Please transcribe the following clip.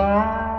Bye.